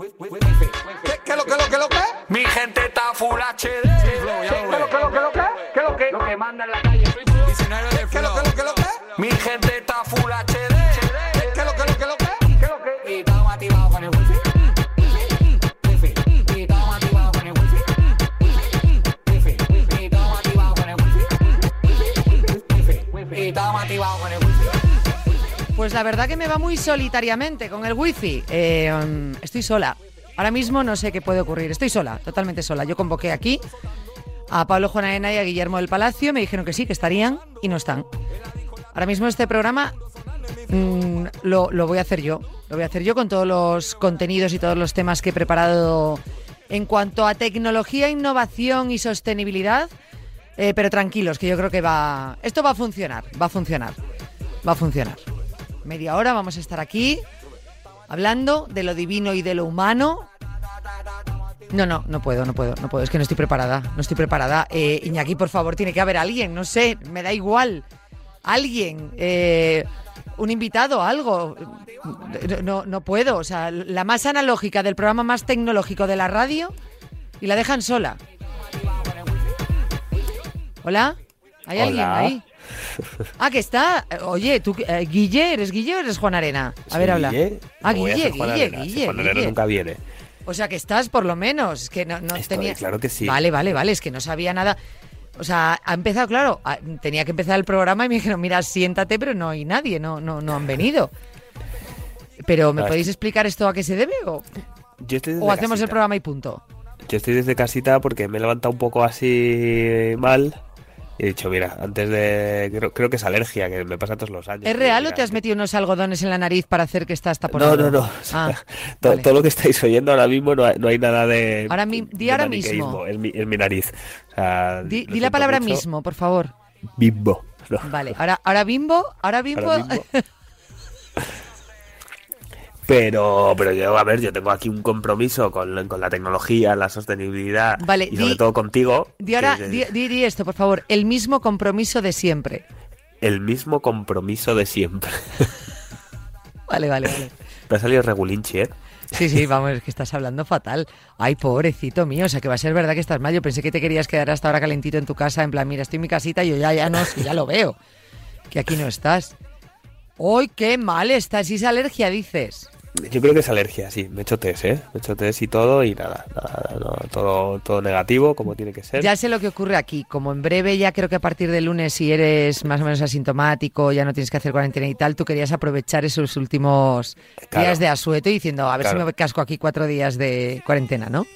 ¿Qué lo que lo que lo que? Mi gente está full HD. ¿Qué lo que lo que lo que? ¿Qué lo que? Lo que manda en la calle. soy flow. 19 de ¿Qué lo que lo que lo que? Mi gente está full HD. ¿Qué lo que lo que lo que? ¿Qué lo que? Y estamos activados con el. Wifi. Y estamos activados con el Pues la verdad que me va muy solitariamente con el wifi. Eh, um, estoy sola. Ahora mismo no sé qué puede ocurrir. Estoy sola, totalmente sola. Yo convoqué aquí a Pablo Juanarena y a Guillermo del Palacio. Me dijeron que sí, que estarían y no están. Ahora mismo este programa mm, lo, lo voy a hacer yo. Lo voy a hacer yo con todos los contenidos y todos los temas que he preparado en cuanto a tecnología, innovación y sostenibilidad. Eh, pero tranquilos, que yo creo que va. Esto va a funcionar, va a funcionar, va a funcionar. Media hora vamos a estar aquí hablando de lo divino y de lo humano. No, no, no puedo, no puedo, no puedo. Es que no estoy preparada, no estoy preparada. Eh, Iñaki, por favor, tiene que haber alguien, no sé, me da igual. Alguien, eh, un invitado, algo. No, no puedo, o sea, la más analógica del programa más tecnológico de la radio y la dejan sola. ¿Hola? ¿Hay alguien ahí? Ah, que está. Oye, tú, eh, Guille, ¿eres Guille o eres Juan Arena? A ver, habla. Guille. Ah, ¿Cómo voy a Guille, Juan Guille, Arena? Si Guille, Juan Arena nunca viene. O sea, que estás por lo menos. Es que no, no Estoy, tenía. claro que sí. Vale, vale, vale. Es que no sabía nada. O sea, ha empezado, claro. a- Tenía que empezar el programa y me dijeron, mira, siéntate, pero no hay nadie, no, no, no han venido. Pero, ¿me Ah, podéis explicar esto a qué se debe? ¿O, Yo estoy desde o hacemos el programa y punto? Yo estoy desde casita porque me he levantado un poco así mal. Y he dicho, mira, antes de. Creo, creo que es alergia, que me pasa todos los años. ¿Es real Mira, o te has metido unos algodones en la nariz para hacer que estás No, taponado? no, no. Ah, todo, vale. todo lo que estáis oyendo ahora mismo no hay, no hay nada de. Ahora mi- di de ahora mismo. Es mi, es mi nariz. O sea, Di, la palabra mucho. mismo, por favor. Bimbo. No, Vale, ahora, ahora bimbo, ahora bimbo. ahora. Pero, pero yo, a ver, yo tengo aquí un compromiso con, con la tecnología, la sostenibilidad Vale, y sobre di- todo contigo. Di ahora, que di, di- di esto, por favor. El mismo compromiso de siempre. el mismo compromiso de siempre. Vale, vale, vale. Me ha salido regulinchi, ¿eh? Sí, sí, vamos, es que estás hablando fatal. Ay, pobrecito mío, o sea que va a ser verdad que estás mal. Yo pensé que te querías quedar hasta ahora calentito en tu casa, en plan, mira, estoy en mi casita y yo ya, ya no, sí, ya lo veo. Que aquí no estás. ¡Uy, qué mal estás! ¿Y es alergia, dices? Yo creo que es alergia, sí. Me he hecho test, ¿eh? Me he hecho test y todo y nada, nada, no, todo, todo negativo, como tiene que ser. Ya sé lo que ocurre aquí. Como en breve, ya creo que a partir del lunes, si eres más o menos asintomático, ya no tienes que hacer cuarentena y tal, tú querías aprovechar esos últimos Claro. días de asueto y diciendo, a ver Claro. si me casco aquí cuatro días de cuarentena, ¿no?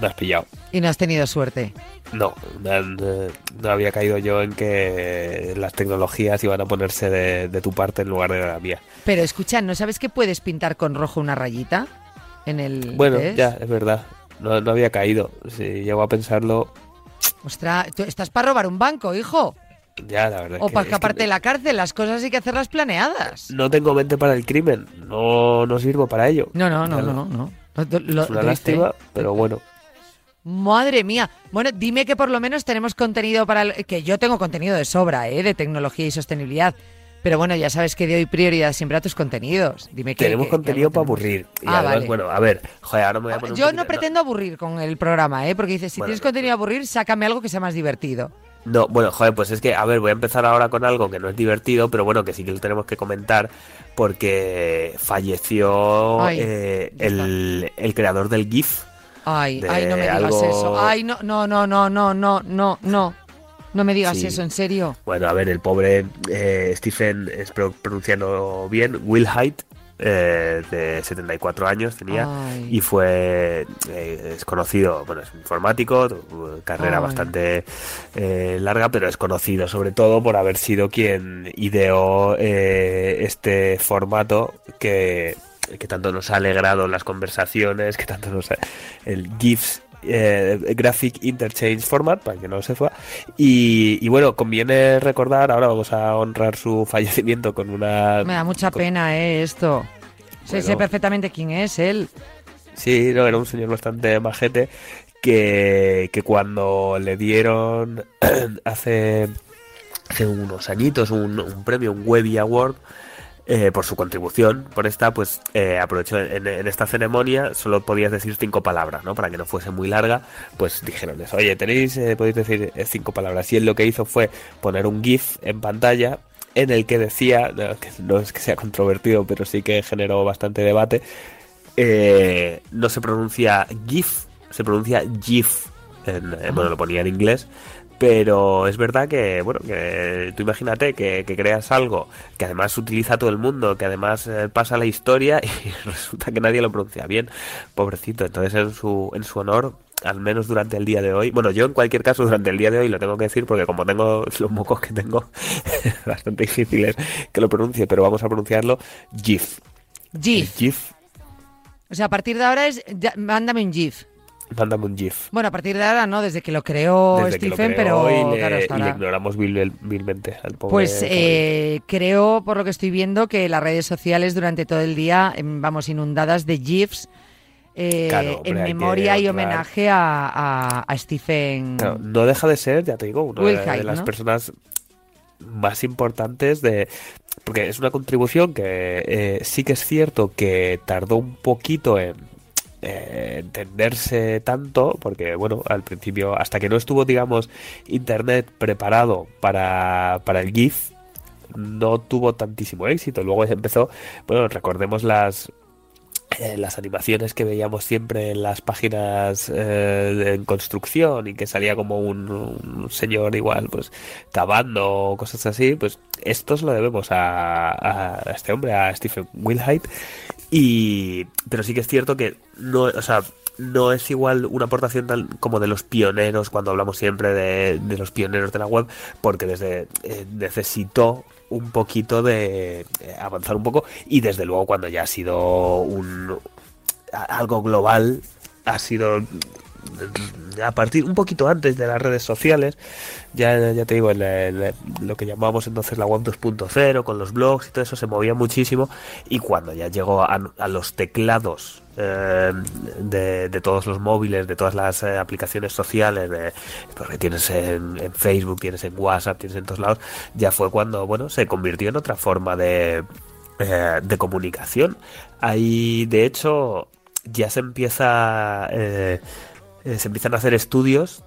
Me has pillado. Y no has tenido suerte. No, eh, no había caído yo en que las tecnologías iban a ponerse de, de tu parte en lugar de la mía. Pero escucha, ¿no sabes que puedes pintar con rojo una rayita? En el Bueno, test? ya, es verdad. No, no había caído. Si llego a pensarlo, Ostras, tú estás para robar un banco, hijo. ya, la verdad. O es que- para es que escaparte de la cárcel. Las cosas hay que hacerlas planeadas. No tengo mente para el crimen. No, no sirvo para ello. No, no, no, Claro. no, no. Lo- Es una lástima, pero bueno. Madre mía. Bueno, dime que por lo menos tenemos contenido para... el- Que yo tengo contenido de sobra, ¿eh? De tecnología y sostenibilidad. Pero bueno, ya sabes que doy prioridad siempre a tus contenidos. Dime que... Tenemos contenido para aburrir. Y Ah, además, vale. bueno, a ver, joder, ahora me voy a poner un Yo poquito- no pretendo aburrir con el programa, ¿eh? Porque dices, si Bueno, tienes contenido a aburrir, sácame algo que sea más divertido. No, bueno, joder, pues es que, a ver, voy a empezar ahora con algo que no es divertido, pero bueno, que sí que lo tenemos que comentar, porque falleció Ay, eh, el, el creador del GIF. Ay, ay, no me digas algo- eso. Ay, no, no, no, no, no, no, no, no. No me digas Sí. eso, en serio. Bueno, a ver, el pobre eh, Stephen, es pro- pronunciando bien, Will Height, eh, de 74 años tenía, Ay. y fue, eh, es conocido, bueno, es informático, carrera Ay. bastante eh, larga, pero es conocido sobre todo por haber sido quien ideó eh, este formato que, que tanto nos ha alegrado en las conversaciones, que tanto nos ha, el GIFs eh, Graphic Interchange Format, para que no lo sepa. Y, y bueno, conviene recordar, ahora vamos a honrar su fallecimiento con una... Me da mucha con- pena, ¿eh? Esto. Sé, Bueno. sé perfectamente quién es él. Sí, no, era un señor bastante majete que, que cuando le dieron hace, hace unos añitos un, un premio, un Webby Award, eh, por su contribución, por esta, pues eh, aprovechó en, esta ceremonia, solo podías decir cinco palabras, ¿no? Para que no fuese muy larga, pues dijeron eso, oye, tenéis, eh, podéis decir eh, cinco palabras. Y él lo que hizo fue poner un GIF en pantalla en el que decía, que no es que sea controvertido, pero sí que generó bastante debate, eh, no se pronuncia GIF, se pronuncia GIF, en- bueno, lo ponía en inglés, pero es verdad que, bueno, que tú imagínate que, que creas algo que además utiliza todo el mundo, que además eh, pasa la historia y resulta que nadie lo pronuncia bien, pobrecito. Entonces en su, en su honor, al menos durante el día de hoy, bueno, yo en cualquier caso durante el día de hoy lo tengo que decir porque como tengo los mocos que tengo, bastante difícil es que lo pronuncie, pero vamos a pronunciarlo GIF. GIF. GIF, O sea, a partir de ahora es. mándame un GIF. Mándame un GIF. Bueno, a partir de ahora no, desde que lo creó Desde que lo Stephen, creó pero y le, claro, hasta y le ignoramos vil- vilmente al pobre Pues eh, creo, por lo que estoy viendo, que las redes sociales durante todo el día em, vamos inundadas de GIFs eh, Claro, hombre, en memoria y homenaje a, a- a Stephen. Claro, no deja de ser, ya te digo, una de, las ¿no? personas más importantes de... Porque es una contribución que eh, sí que es cierto que tardó un poquito en eh, entenderse tanto, porque bueno, al principio, hasta que no estuvo, digamos, Internet preparado para, para el GIF, no tuvo tantísimo éxito. Luego empezó, bueno, recordemos las eh, las animaciones que veíamos siempre en las páginas eh, en construcción y que salía como un, señor igual pues cavando o cosas así pues esto se lo debemos a este hombre a Stephen Wilhite y pero sí que es cierto que no o sea no es igual una aportación tal como de los pioneros cuando hablamos siempre de, de los pioneros de la web porque desde eh, necesitó un poquito de eh, avanzar un poco y desde luego cuando ya ha sido un algo global ha sido a partir un poquito antes de las redes sociales ya, ya te digo lo que llamábamos entonces la web 2.0 con los blogs y todo eso se movía muchísimo y cuando ya llegó a, los teclados eh, de, todos los móviles, de todas las eh, aplicaciones sociales, porque tienes en, Facebook, tienes en WhatsApp, tienes en todos lados, ya fue cuando bueno se convirtió en otra forma de, eh, de comunicación. Ahí, de hecho, ya se empieza, eh, se empiezan a hacer estudios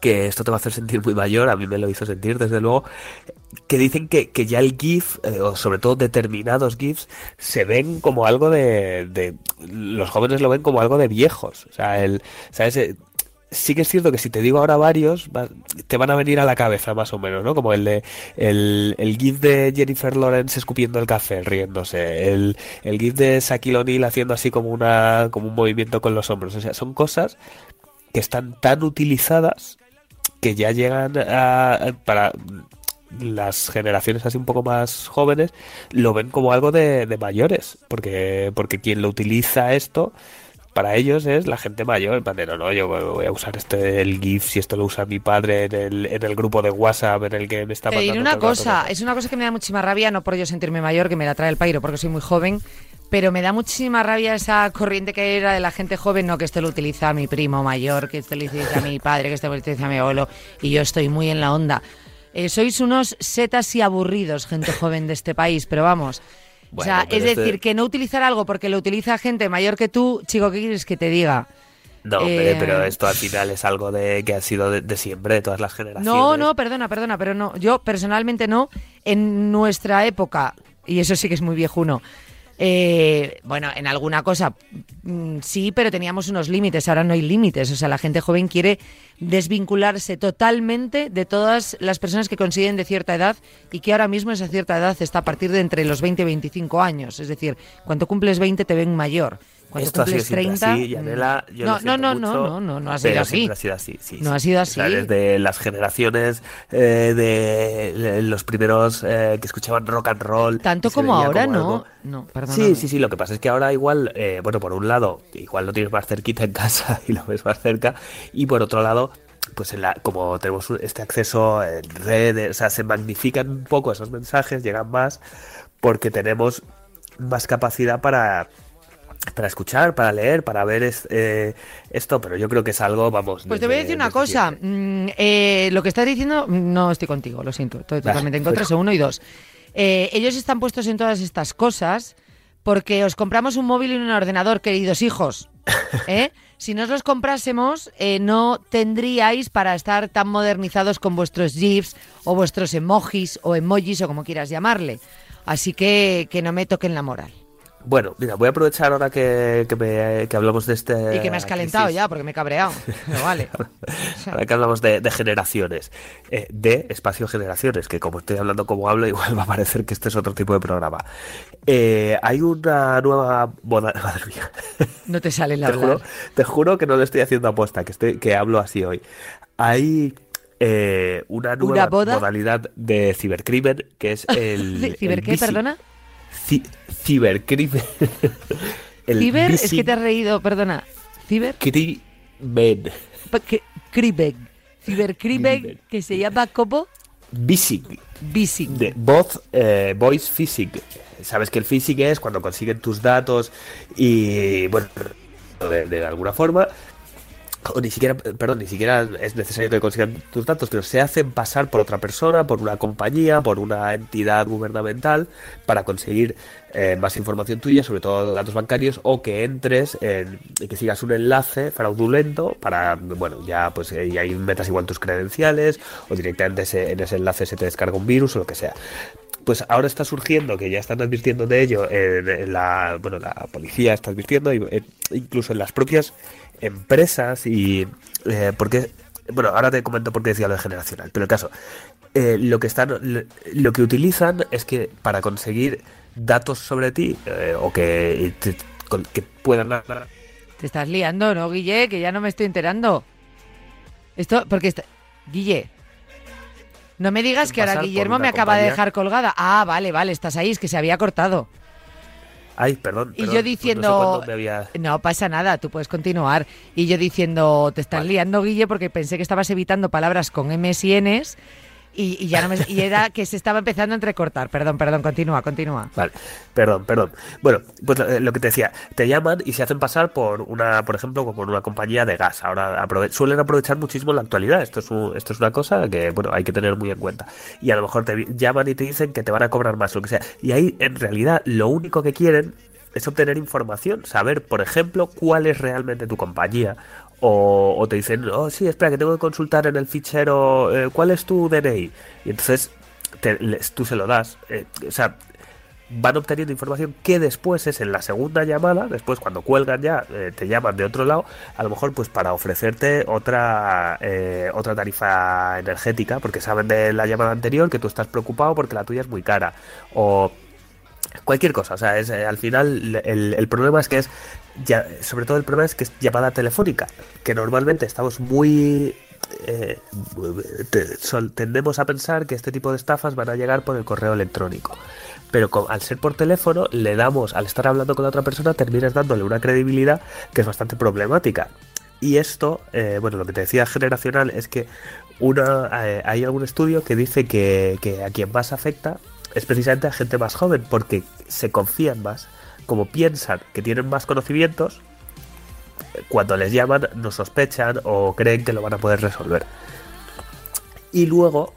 que esto te va a hacer sentir muy mayor, a mí me lo hizo sentir desde luego, que dicen que, que ya el GIF, eh, o sobre todo determinados GIFs, se ven como algo de, de- Los jóvenes lo ven como algo de viejos. O sea, el, ¿sabes? Sí que es cierto que si te digo ahora varios, va- te van a venir a la cabeza más o menos, ¿no? Como el de el, el GIF de Jennifer Lawrence escupiendo el café, riéndose, el, el GIF de Shaquille O'Neal haciendo así como una como un movimiento con los hombros. O sea, son cosas que están tan utilizadas que ya llegan a- para las generaciones así un poco más jóvenes lo ven como algo de, de mayores porque porque quien lo utiliza esto para ellos es la gente mayor en plan de, no no yo voy a usar este el GIF si esto lo usa mi padre en el, en el grupo de WhatsApp en el que me está mandando una el rato cosa, es una cosa que me da muchísima rabia, no por yo sentirme mayor, que me la trae el pairo, porque soy muy joven, pero me da muchísima rabia esa corriente que era de la gente joven, no que esto lo utiliza mi primo mayor, que esto lo utiliza mi padre, que esto lo utiliza mi abuelo, y yo estoy muy en la onda. Eh, sois unos setas y aburridos, gente joven de este país, pero vamos. O sea, es este- decir, que no utilizar algo porque lo utiliza gente mayor que tú, chico, ¿qué quieres que te diga? no hombre, eh, pero esto al final es algo de que ha sido de, de siempre de todas las generaciones No, no, perdona, perdona, pero no. Yo personalmente no. En nuestra época, y eso sí que es muy viejuno, eh, bueno, en alguna cosa mm, sí, pero teníamos unos límites. Ahora no hay límites. O sea, la gente joven quiere desvincularse totalmente de todas las personas que consiguen de cierta edad y que ahora mismo esa cierta edad está a partir de entre los 20 y 25 años. Es decir, cuando cumples 20 te ven mayor. Cuando Esto ha sido cumples siempre 30. así, Yanela, yo no, no, no, no, mucho, no, no, no ha sido así. ha sido así, sí, No sí. ha sido O sea, así. desde las generaciones eh, de los primeros eh, que escuchaban rock and roll. Tanto como ahora, como no. algo- No. Sí, sí, sí, lo que pasa es que ahora igual, eh, bueno, por un lado, igual lo tienes más cerquita en casa y lo ves más cerca, y por otro lado, pues en la, como tenemos este acceso en redes, o sea, se magnifican un poco esos mensajes, llegan más, porque tenemos más capacidad para para escuchar, para leer, para ver es- eh, esto, pero yo creo que es algo, vamos. Pues te voy a decir una cosa. Mm, eh, lo que estás diciendo, no estoy contigo, lo siento. Estoy totalmente en contra, eso uno y dos. Eh, ellos están puestos en todas estas cosas porque os compramos un móvil y un ordenador, queridos hijos. ¿eh? Si no os los comprásemos, eh, no tendríais para estar tan modernizados con vuestros GIFs o vuestros emojis o emojis o como quieras llamarle. Así que que no me toquen la moral. Bueno, mira, voy a aprovechar ahora que, que, me- que hablamos de este... Y que me has calentado crisis. ya porque me he cabreado. Vale. Ahora que hablamos de, de generaciones, eh, de espacio generaciones, que como estoy hablando como hablo, igual va a parecer que este es otro tipo de programa. Eh, hay una nueva moda... Madre mía. No te sale la Te juro, te juro que no lo estoy haciendo aposta, que, estoy, que hablo así hoy. Hay eh, una nueva modalidad de cibercrimen, que es el... ¿De ¿Ciber el qué, perdona? Ci- cibercrimen. ¿Ciber? Es que te has reído, perdona. ¿Ciber? crimen. Crimen. Cibercrimen Crimen. que se llama como Phishing. Bising. De voz, eh, voice phishing. Sabes que el phishing es cuando consiguen tus datos y, bueno, de, de alguna forma, o ni siquiera, perdón, ni siquiera es necesario que consigan tus datos, pero se hacen pasar por otra persona, por una compañía, por una entidad gubernamental, para conseguir eh, más información tuya, sobre todo datos bancarios, o que entres en, que sigas un enlace fraudulento para, bueno, ya pues eh, y ahí metas igual tus credenciales, o directamente en ese enlace se te descarga un virus o lo que sea. Pues ahora está surgiendo que ya están advirtiendo de ello en, la bueno la policía está advirtiendo eh, incluso en las propias empresas y eh, porque bueno ahora te comento por qué decía lo de generacional pero el caso eh, lo que están lo, que utilizan es que para conseguir datos sobre ti eh, o que te- con- que puedan Te estás liando, ¿no, Guille? Que ya no me estoy enterando. Esto, porque está... Guille. No me digas que ahora Guillermo me acaba de dejar colgada. Ah, vale, vale, estás ahí, es que se había cortado. Ay perdón, Y yo diciendo, no sé cuándo me había- no pasa nada, tú puedes continuar. Y yo diciendo, te estás Vale. liando, Guille, porque pensé que estabas evitando palabras con M's y N's y, ya no me, y era que se estaba empezando a entrecortar. Perdón, perdón, continúa, continúa. Vale, perdón, perdón. Bueno, pues eh, lo que te decía, te llaman y se hacen pasar por una, por ejemplo, como una compañía de gas. Ahora suelen aprovechar muchísimo la actualidad. Esto es, un- esto es una cosa que, bueno, hay que tener muy en cuenta. Y a lo mejor te llaman y te dicen que te van a cobrar más, lo que sea. Y ahí, en realidad, lo único que quieren es obtener información, saber, por ejemplo, cuál es realmente tu compañía. O, o te dicen, oh, sí, espera, que tengo que consultar en el fichero, eh, ¿cuál es tu DNI? Y entonces te- tú se lo das. Eh, o sea, van obteniendo información que después es en la segunda llamada, después cuando cuelgan ya, eh, te llaman de otro lado, a lo mejor pues para ofrecerte otra otra tarifa energética, porque saben de la llamada anterior que tú estás preocupado porque la tuya es muy cara, o cualquier cosa, o sea, es, al final el problema es que es, ya, sobre todo el problema es que es llamada telefónica, que normalmente estamos muy... eh, tendemos a pensar que este tipo de estafas van a llegar por el correo electrónico. Pero al ser por teléfono, le damos, al estar hablando con otra persona, terminas dándole una credibilidad que es bastante problemática. Y esto, eh, bueno, lo que te decía generacional es que una, eh, hay algún estudio que dice que, que a quien más afecta es precisamente a gente más joven, porque se confían más, como piensan que tienen más conocimientos, cuando les llaman no sospechan o creen que lo van a poder resolver. Y luego,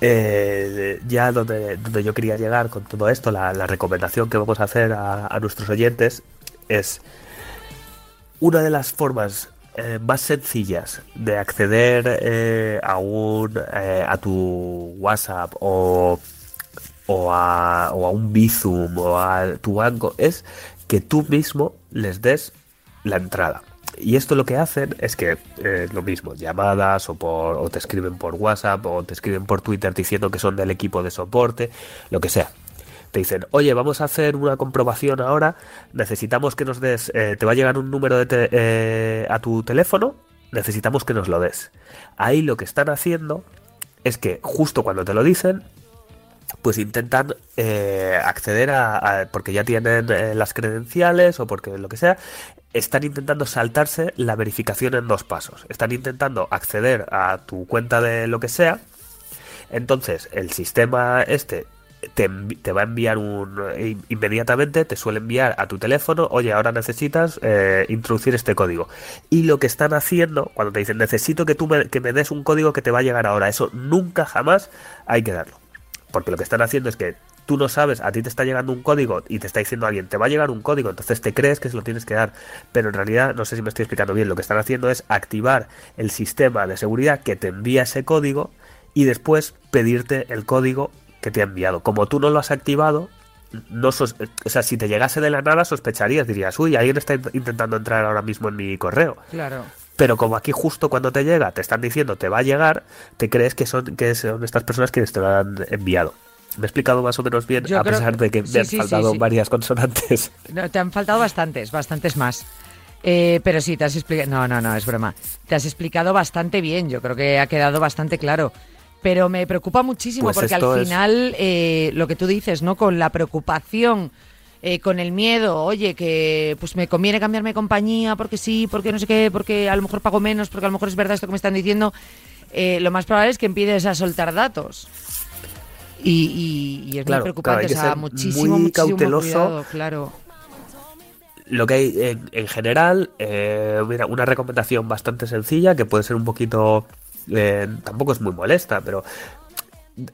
eh, ya donde, donde yo quería llegar con todo esto, la, recomendación que vamos a hacer a, nuestros oyentes es una de las formas eh, más sencillas de acceder eh, a un a tu WhatsApp o, o, a, o a un Bizum o a tu banco es que tú mismo les des la entrada. Y esto lo que hacen es que eh, lo mismo, llamadas o, por, o te escriben por WhatsApp o te escriben por Twitter diciendo que son del equipo de soporte, lo que sea. Te dicen, oye, vamos a hacer una comprobación ahora, necesitamos que nos des, eh, te va a llegar un número de te- eh, a tu teléfono, necesitamos que nos lo des. Ahí lo que están haciendo es que justo cuando te lo dicen, pues intentan eh, acceder a, porque ya tienen eh, las credenciales o porque lo que sea, están intentando saltarse la verificación en dos pasos. Están intentando acceder a tu cuenta de lo que sea. Entonces, el sistema este te, te va a enviar un eh, inmediatamente, te suele enviar a tu teléfono, oye, ahora necesitas introducir este código. Y lo que están haciendo, cuando te dicen, necesito que tú me, que me des un código que te va a llegar ahora, eso nunca jamás hay que darlo. Porque lo que están haciendo es que tú no sabes, a ti te está llegando un código y te está diciendo alguien, te va a llegar un código, entonces te crees que se lo tienes que dar, pero en realidad, no sé si me estoy explicando bien, lo que están haciendo es activar el sistema de seguridad que te envía ese código y después pedirte el código que te ha enviado. Como tú no lo has activado, no o sea, si te llegase de la nada sospecharías, dirías, uy, alguien está int- intentando entrar ahora mismo en mi correo. Claro. Pero como aquí justo cuando te llega te están diciendo te va a llegar, te crees que son, que son estas personas quienes te lo han enviado. Me he explicado más o menos bien, Yo a pesar de que sí, me han sí, faltado sí. varias consonantes. No, te han faltado bastantes, bastantes más. Eh, pero sí, te has explicado. No, no, no, es broma. Te has explicado bastante bien. Yo creo que ha quedado bastante claro. Pero me preocupa muchísimo Pues porque al es- final, eh, lo que tú dices, ¿no? Con la preocupación, eh, con el miedo, oye, que pues me conviene cambiarme de compañía porque sí, porque no sé qué, porque a lo mejor pago menos, porque a lo mejor es verdad esto que me están diciendo. eh, lo más probable es que empieces a soltar datos. Y, y- y es Claro, muy preocupante, claro, o sea, muchísimo, muy muchísimo cauteloso. cuidado, claro. Lo que hay en, en general, eh, mira, una recomendación bastante sencilla que puede ser un poquito, eh, tampoco es muy molesta, pero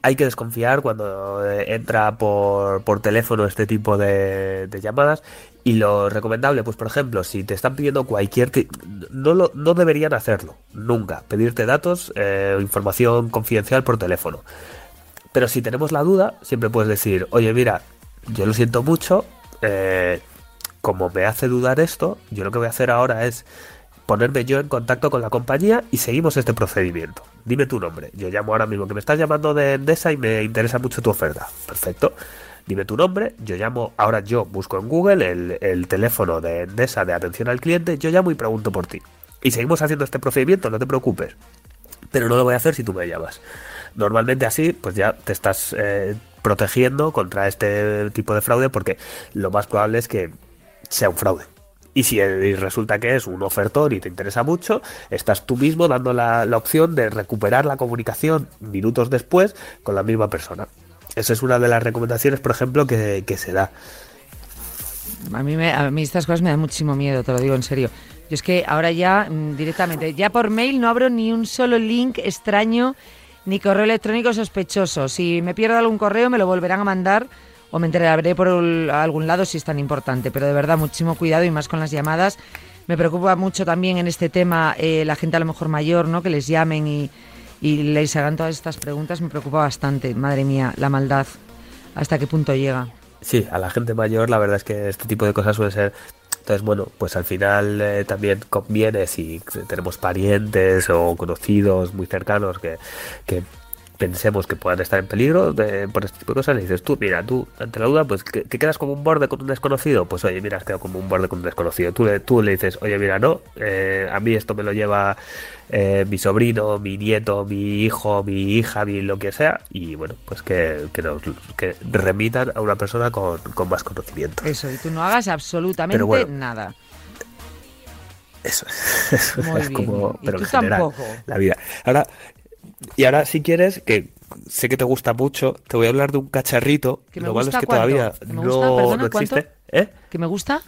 hay que desconfiar cuando eh, entra por, por teléfono este tipo de, llamadas y lo recomendable, pues por ejemplo, si te están pidiendo cualquier... No, lo, no deberían hacerlo, nunca, pedirte datos eh, información confidencial por teléfono. Pero si tenemos la duda, siempre puedes decir, oye, mira, yo lo siento mucho, eh, como me hace dudar esto, yo lo que voy a hacer ahora es ponerme yo en contacto con la compañía y seguimos este procedimiento. Dime tu nombre. Yo llamo ahora mismo que me estás llamando de Endesa y me interesa mucho tu oferta. Perfecto. Dime tu nombre, yo llamo, ahora yo busco en Google el, el teléfono de Endesa de atención al cliente, yo llamo y pregunto por ti. Y seguimos haciendo este procedimiento, no te preocupes. Pero no lo voy a hacer si tú me llamas. Normalmente así, pues ya te estás eh, protegiendo contra este tipo de fraude porque lo más probable es que sea un fraude. Y si resulta que es un ofertor y te interesa mucho, estás tú mismo dando la, opción de recuperar la comunicación minutos después con la misma persona. Esa es una de las recomendaciones, por ejemplo, que, se da. A mí, a mí estas cosas me dan muchísimo miedo, te lo digo en serio. Yo es que ahora ya mm, directamente, ya por mail no abro ni un solo link extraño ni correo electrónico sospechoso. Si me pierdo algún correo me lo volverán a mandar o me enteraré por algún lado si es tan importante. Pero de verdad, muchísimo cuidado y más con las llamadas. Me preocupa mucho también en este tema eh, la gente a lo mejor mayor, ¿no? Que les llamen y, y les hagan todas estas preguntas. Me preocupa bastante. Madre mía, la maldad. ¿Hasta qué punto llega? Sí, a la gente mayor la verdad es que este tipo de cosas suele ser... Entonces, bueno, pues al final eh, también conviene si tenemos parientes o conocidos muy cercanos que, que pensemos que puedan estar en peligro de- por este tipo de cosas, le dices tú, mira, tú, ante la duda, pues que, que quedas como un borde con un desconocido, pues oye, mira, has quedado como un borde con un desconocido. Tú le, tú le dices, oye, mira, no, eh, a mí esto me lo lleva eh, mi sobrino, mi nieto, mi hijo, mi hija, mi lo que sea, y bueno, pues que, que nos que remitan a una persona con, con más conocimiento. Eso, y tú no hagas absolutamente bueno. nada. Eso es, eso es bien. como, Y pero tú en general, tampoco. la vida. Ahora, y ahora si quieres, que sé que te gusta mucho, te voy a hablar de un cacharrito. ¿Que me Lo malo es que cuánto? todavía ¿Que me no? Perdona, no existe. ¿Eh? ¿Que me gusta?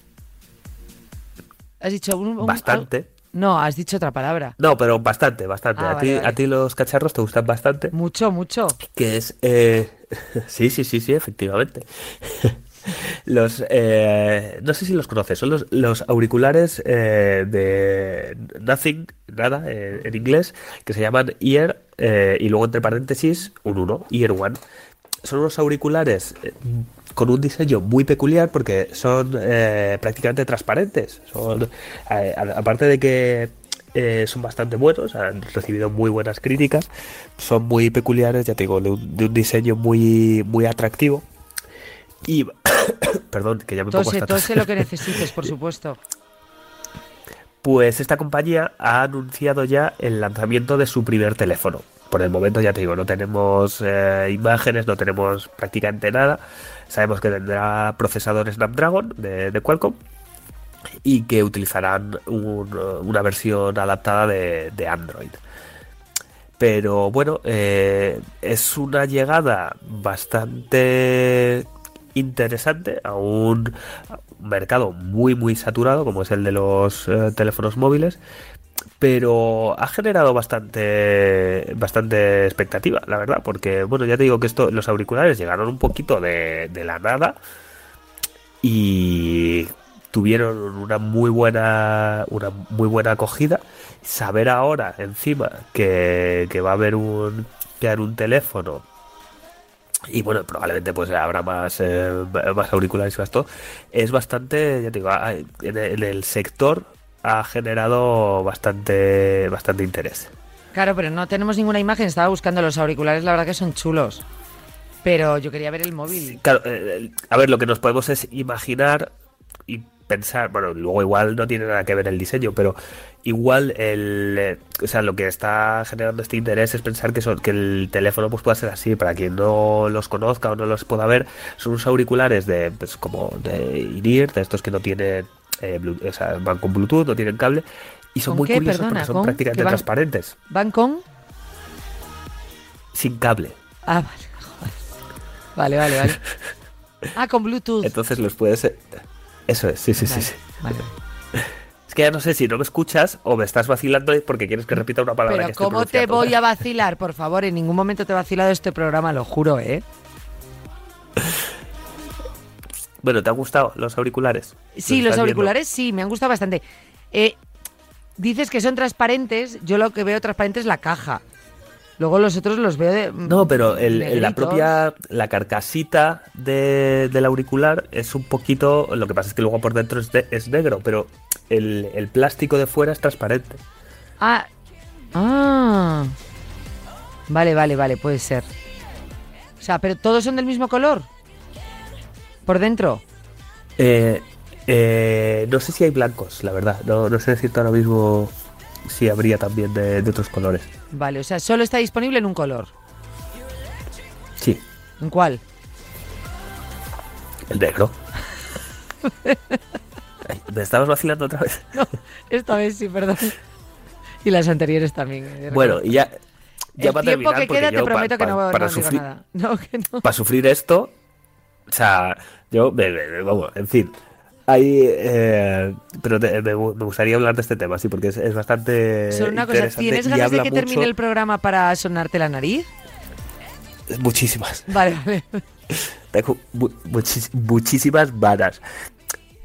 ¿Has dicho un, un- Bastante. al- No, has dicho otra palabra. No, pero bastante, bastante. Ah, a, ti, vale. a ti los cacharros te gustan bastante. Mucho, mucho. Que es... eh, sí, sí, sí, sí, efectivamente. Los, eh, no sé si los conoces, son los, los auriculares eh, de Nothing, nada, eh, en inglés, que se llaman Ear eh, y luego entre paréntesis un 1, Ear One. Son unos auriculares eh, con un diseño muy peculiar porque son eh, prácticamente transparentes. Son, eh, aparte de que eh, son bastante buenos, han recibido muy buenas críticas, son muy peculiares, ya te digo, de un, de un diseño muy, muy atractivo. Y, perdón, que ya me pongo Tose, hasta tos. tose lo que necesites, por supuesto. Pues esta compañía ha anunciado ya el lanzamiento de su primer teléfono. Por el momento, ya te digo, no tenemos eh, imágenes, no tenemos prácticamente nada. Sabemos que tendrá procesador Snapdragon de, Qualcomm y que utilizarán un- una versión adaptada de, de Android. Pero bueno, eh, es una llegada bastante interesante a un mercado muy muy saturado como es el de los eh, teléfonos móviles pero ha generado bastante bastante expectativa, la verdad, porque bueno, ya te digo que esto los auriculares llegaron un poquito de, la nada y tuvieron una muy buena una muy buena acogida. Saber ahora encima que, que va a haber un que un teléfono y bueno, probablemente pues habrá más, eh, más auriculares y más todo. Es bastante, ya te digo, ah, en el, en el sector ha generado bastante, bastante interés. Claro, pero no tenemos ninguna imagen. Estaba buscando los auriculares, la verdad que son chulos. Pero yo quería ver el móvil. Claro, eh, a ver, lo que nos podemos es imaginar y pensar, bueno, luego igual no tiene nada que ver el diseño, pero igual el, eh, o sea, lo que está generando este interés es pensar que, son, que el teléfono pues pueda ser así, para quien no los conozca o no los pueda ver, son unos auriculares de, pues como de INIR, de estos que no tienen, eh, Blu- o sea, van con Bluetooth, no tienen cable, y son ¿Con muy qué? curiosos Perdona, porque son prácticamente ¿Que van- transparentes, ¿Van con? sin cable. Ah, vale. joder. Vale, vale, vale. Ah, con Bluetooth. Entonces los puedes... Eso es, sí, sí, sí, Vale, sí. vale. Es que ya no sé si no me escuchas o me estás vacilando porque quieres que repita una palabra que Pero estoy ¿cómo te voy a vacilar? Por favor, en ningún momento te he vacilado este programa, lo juro, ¿eh? Bueno, ¿te han gustado los auriculares? Sí, ¿Los los estás viendo? auriculares sí, me han gustado bastante. Eh, dices que son transparentes, yo lo que veo transparente es la caja. Luego los otros los veo de... No, pero el- el- la propia, la carcasita de- del auricular es un poquito, lo que pasa es que luego por dentro es, de- es negro, pero el, el plástico de fuera es transparente. Ah, ah. Vale, vale, vale, puede ser. O sea, pero todos son del mismo color. Por dentro. Eh, eh, no sé si hay blancos, la verdad, no, no sé decirte ahora mismo si habría también de, de otros colores. Vale, o sea, solo está disponible en un color. Sí, ¿En cuál? el negro. ¿Me estabas vacilando otra vez? No, esta vez sí, perdón. Y las anteriores también. eh, Bueno, y ya, ya el para tiempo que queda te pa- prometo que pa- no, para no digo sufrir, nada. No, que no. para sufrir esto, o sea, yo, vamos, en fin. Hay, eh, pero te- me, gu- me gustaría hablar de este tema, sí, porque es, es bastante. Solo una cosa, ¿tienes ganas de que mucho- termine el programa para sonarte la nariz? Muchísimas. Vale, vale. Tengo mu- muchis- muchísimas vanas.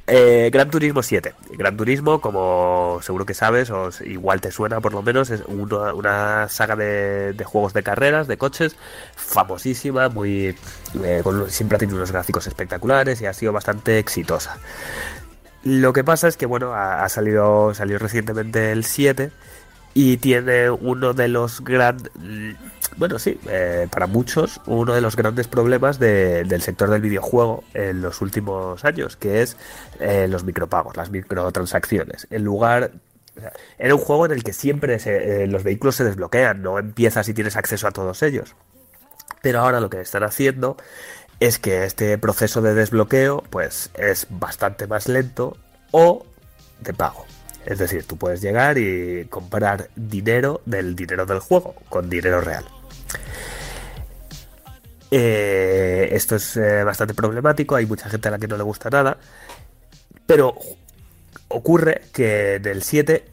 Eh, Gran Turismo 7. Gran Turismo, como seguro que sabes, o igual te suena por lo menos, es una, saga de, juegos de carreras, de coches, famosísima, muy eh, siempre ha tenido unos gráficos espectaculares y ha sido bastante exitosa. Lo que pasa es que, bueno, ha, salido, salió recientemente el 7 y tiene uno de los grandes, bueno, sí, eh, para muchos, uno de los grandes problemas de- del sector del videojuego en los últimos años, que es eh, los micropagos, las microtransacciones. En lugar... Era un juego en el que siempre eh, los vehículos se desbloquean, no empiezas y tienes acceso a todos ellos. Pero ahora lo que están haciendo es que este proceso de desbloqueo pues es bastante más lento o de pago. Es decir, tú puedes llegar y comprar dinero del dinero del juego con dinero real. Eh, esto es eh, bastante problemático, hay mucha gente a la que no le gusta nada, pero ocurre que del 7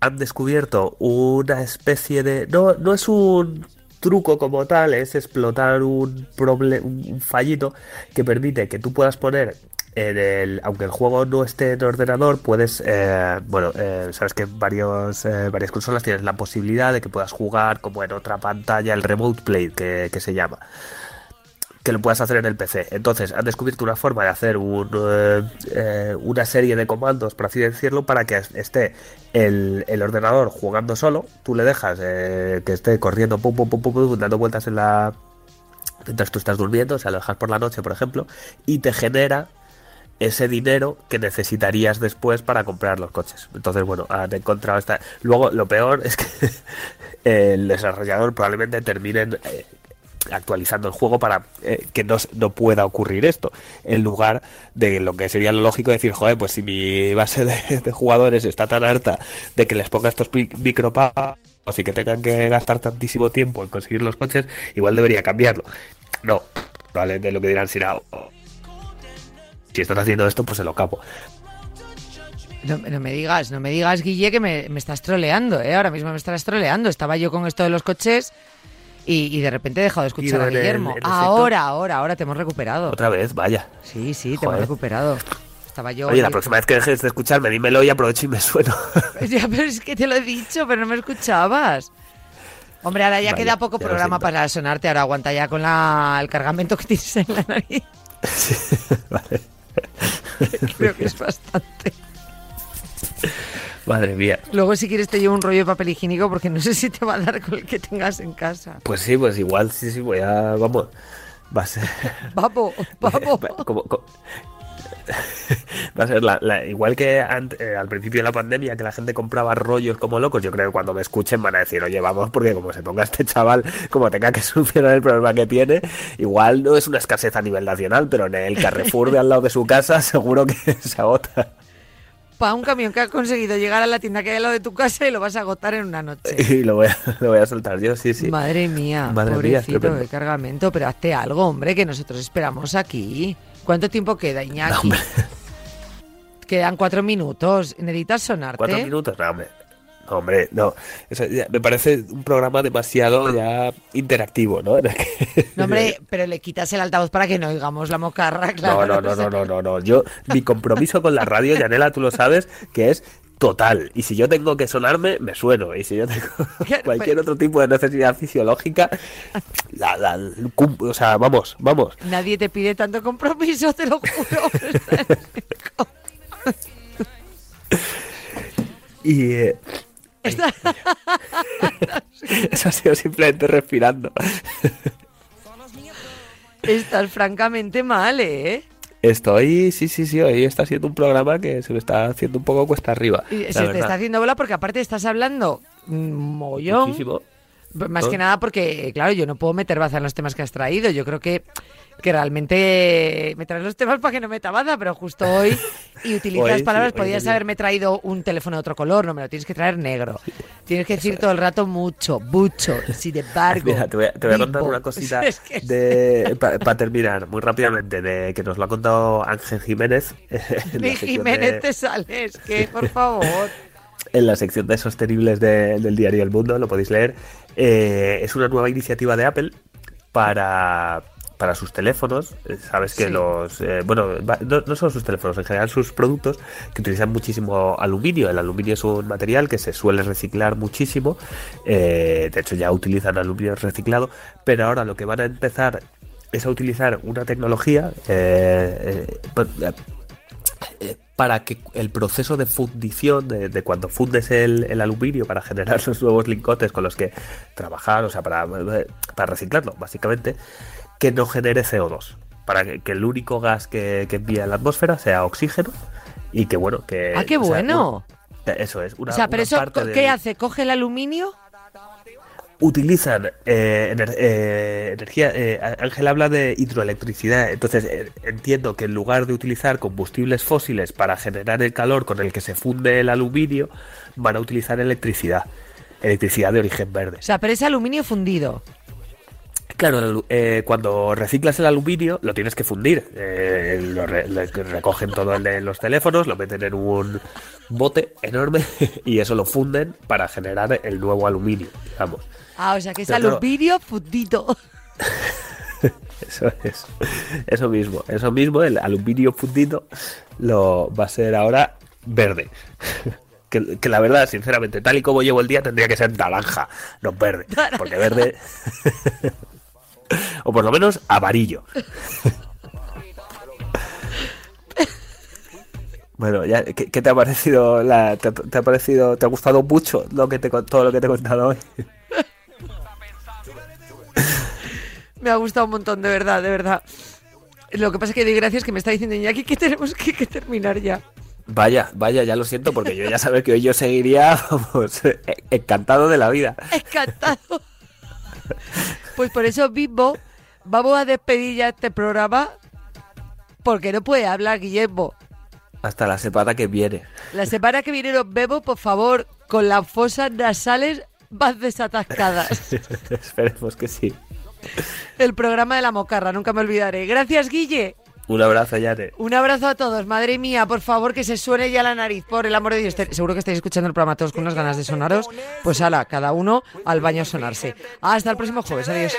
han descubierto una especie de... No, no es un truco como tal, es explotar un, proble- un fallito que permite que tú puedas poner en el, aunque el juego no esté en ordenador, puedes, eh, bueno, sabes que varios, varias consolas tienen la posibilidad de que puedas jugar como en otra pantalla, el Remote Play que se llama que lo puedas hacer en el PC. Entonces, han descubierto una forma de hacer un, eh, eh, una serie de comandos, por así decirlo, para que esté el, ordenador jugando solo. Tú le dejas eh, que esté corriendo, pum, pum, pum, pum, dando vueltas en la. mientras tú estás durmiendo, o sea, lo dejas por la noche, por ejemplo, y te genera ese dinero que necesitarías después para comprar los coches. Entonces, bueno, han encontrado esta. Luego, lo peor es que el desarrollador probablemente terminen eh, actualizando el juego para eh, que no, no pueda ocurrir esto. En lugar de lo que sería lo lógico decir, joder, pues si mi base de, jugadores está tan harta de que les ponga estos micropagos y que tengan que gastar tantísimo tiempo en conseguir los coches, igual debería cambiarlo. No, probablemente lo que dirán será, "Oh, si estás haciendo esto, pues se lo capo. No, no me digas, no me digas, Guille, que me, me estás troleando, ¿eh? Ahora mismo me estás troleando. Estaba yo con esto de los coches y, y de repente he dejado de escuchar a el- Guillermo. el ahora, ahora, ahora te hemos recuperado. Otra vez, vaya. Sí, sí, te hemos recuperado. Estaba yo... Oye, la próxima vez que dejes de escucharme, dímelo y aprovecho y me sueno. Ya, pero es que te lo he dicho, pero no me escuchabas. Hombre, ahora ya Vaya, queda poco ya programa para sonarte. Ahora aguanta ya con la, el cargamento que tienes en la nariz. vale. Creo que es bastante. Madre mía. Luego, si quieres, te llevo un rollo de papel higiénico porque no sé si te va a dar con el que tengas en casa. Pues sí, pues igual, sí, sí, voy a. Vamos. Va a ser. Vamos, vamos. como- como- Va a ser la, la- igual que ant- eh, al principio de la pandemia, que la gente compraba rollos como locos. Yo creo que cuando me escuchen van a decir, oye, vamos, porque como se ponga este chaval, como tenga que solucionar el problema que tiene, igual no es una escasez a nivel nacional, pero en el Carrefour de al lado de su casa seguro que se agota. Para un camión que ha conseguido llegar a la tienda que hay al lado de tu casa y lo vas a agotar en una noche. Y lo voy a, lo voy a soltar yo, sí, sí. Madre mía, Madre pobrecito de cargamento, pero hazte algo, hombre, que nosotros esperamos aquí. ¿Cuánto tiempo queda, Iñaki? No, hombre. Quedan cuatro minutos. ¿Necesitas sonarte? ¿Cuatro minutos? No, hombre. Hombre, no. Eso ya me parece un programa demasiado ya interactivo, ¿no? No, hombre, pero le quitas el altavoz para que no oigamos la mocarra, claro. No, no, no, no, no, no, no. Yo, mi compromiso con la radio, Yanela, tú lo sabes, que es total. Y si yo tengo que sonarme, me sueno. Y si yo tengo Claro, cualquier otro tipo de necesidad fisiológica, la, la- o sea, vamos, vamos. Nadie te pide tanto compromiso, te lo juro. Y eh, Está- eso ha sido simplemente respirando. Estás francamente mal, ¿eh? Estoy, sí, sí, sí, hoy está siendo un programa que se me está haciendo un poco cuesta arriba. Y se te está haciendo bola porque aparte estás hablando mm, mogollón. Muchísimo. Más que nada porque, claro, yo no puedo meter baza en los temas que has traído. Yo creo que, que realmente me traes los temas para que no meta baza, pero justo hoy y utilizas Hoy palabras. Podías haberme traído un teléfono de otro color, no me lo tienes que traer negro. Tienes que decir todo el rato mucho, mucho, sin embargo. Mira, te voy a, te voy a contar una cosita Es que- de para terminar muy rápidamente de que nos lo ha contado Ángel Jiménez Ni Jiménez de- te sales, que por favor. en la sección de sostenibles de- del diario El Mundo, lo podéis leer. Eh, es una nueva iniciativa de Apple para, para sus teléfonos. Eh, Sabes que Sí. los. eh, bueno, no, no solo sus teléfonos, en general sus productos que utilizan muchísimo aluminio. El aluminio es un material que se suele reciclar muchísimo. eh, de hecho, ya utilizan aluminio reciclado. Pero ahora lo que van a empezar es a utilizar una tecnología. eh, para que el proceso de fundición, de, de cuando fundes el, el aluminio para generar los nuevos lingotes con los que trabajar, o sea, para, para reciclarlo, básicamente, que no genere CO2. Para que, que el único gas que, que envía a la atmósfera sea oxígeno y que, bueno, que... ¡Ah, qué sea, bueno! eso es. Una, o sea, pero eso, ¿qué hace? ¿Coge el aluminio? Utilizan eh, ener- eh, energía. eh, Ángel habla de hidroelectricidad. Entonces eh, entiendo que en lugar de utilizar combustibles fósiles para generar el calor con el que se funde el aluminio, van a utilizar electricidad. Electricidad de origen verde. O sea, pero es aluminio fundido. Claro, eh, cuando reciclas el aluminio lo tienes que fundir. Eh, lo re- recogen todo el de los teléfonos, lo meten en un bote enorme y eso lo funden para generar el nuevo aluminio, digamos. Ah, o sea, que es aluminio fundido. Eso es. Eso mismo. Eso mismo, el aluminio fundido lo va a ser ahora verde. Que, que la verdad, sinceramente, tal y como llevo el día, tendría que ser naranja, no verde. Porque verde. o por lo menos amarillo. Bueno, ya, ¿qué, qué te ha parecido? La, te, te ha parecido? ¿Te ha gustado mucho lo que te, todo lo que te he contado hoy? Me ha gustado un montón, de verdad, de verdad. Lo que pasa es que doy gracias que me está diciendo Iñaki que tenemos que, que terminar ya. Vaya, vaya, ya lo siento, porque yo ya sabes que hoy yo seguiría vamos, e- encantado de la vida. Encantado. Pues por eso mismo vamos a despedir ya este programa porque no puede hablar Guillermo. Hasta la semana que viene. La semana que viene nos vemos, por favor, con las fosas nasales más desatascadas. Esperemos que sí. El programa de la mocarra, nunca me olvidaré. Gracias, Guille. Un abrazo, Yane. Un abrazo a todos. Madre mía, por favor, que se suene ya la nariz, por el amor de Dios. Seguro que estáis escuchando el programa todos con unas ganas de sonaros. Pues ala, cada uno al baño a sonarse. Hasta el próximo jueves. Adiós.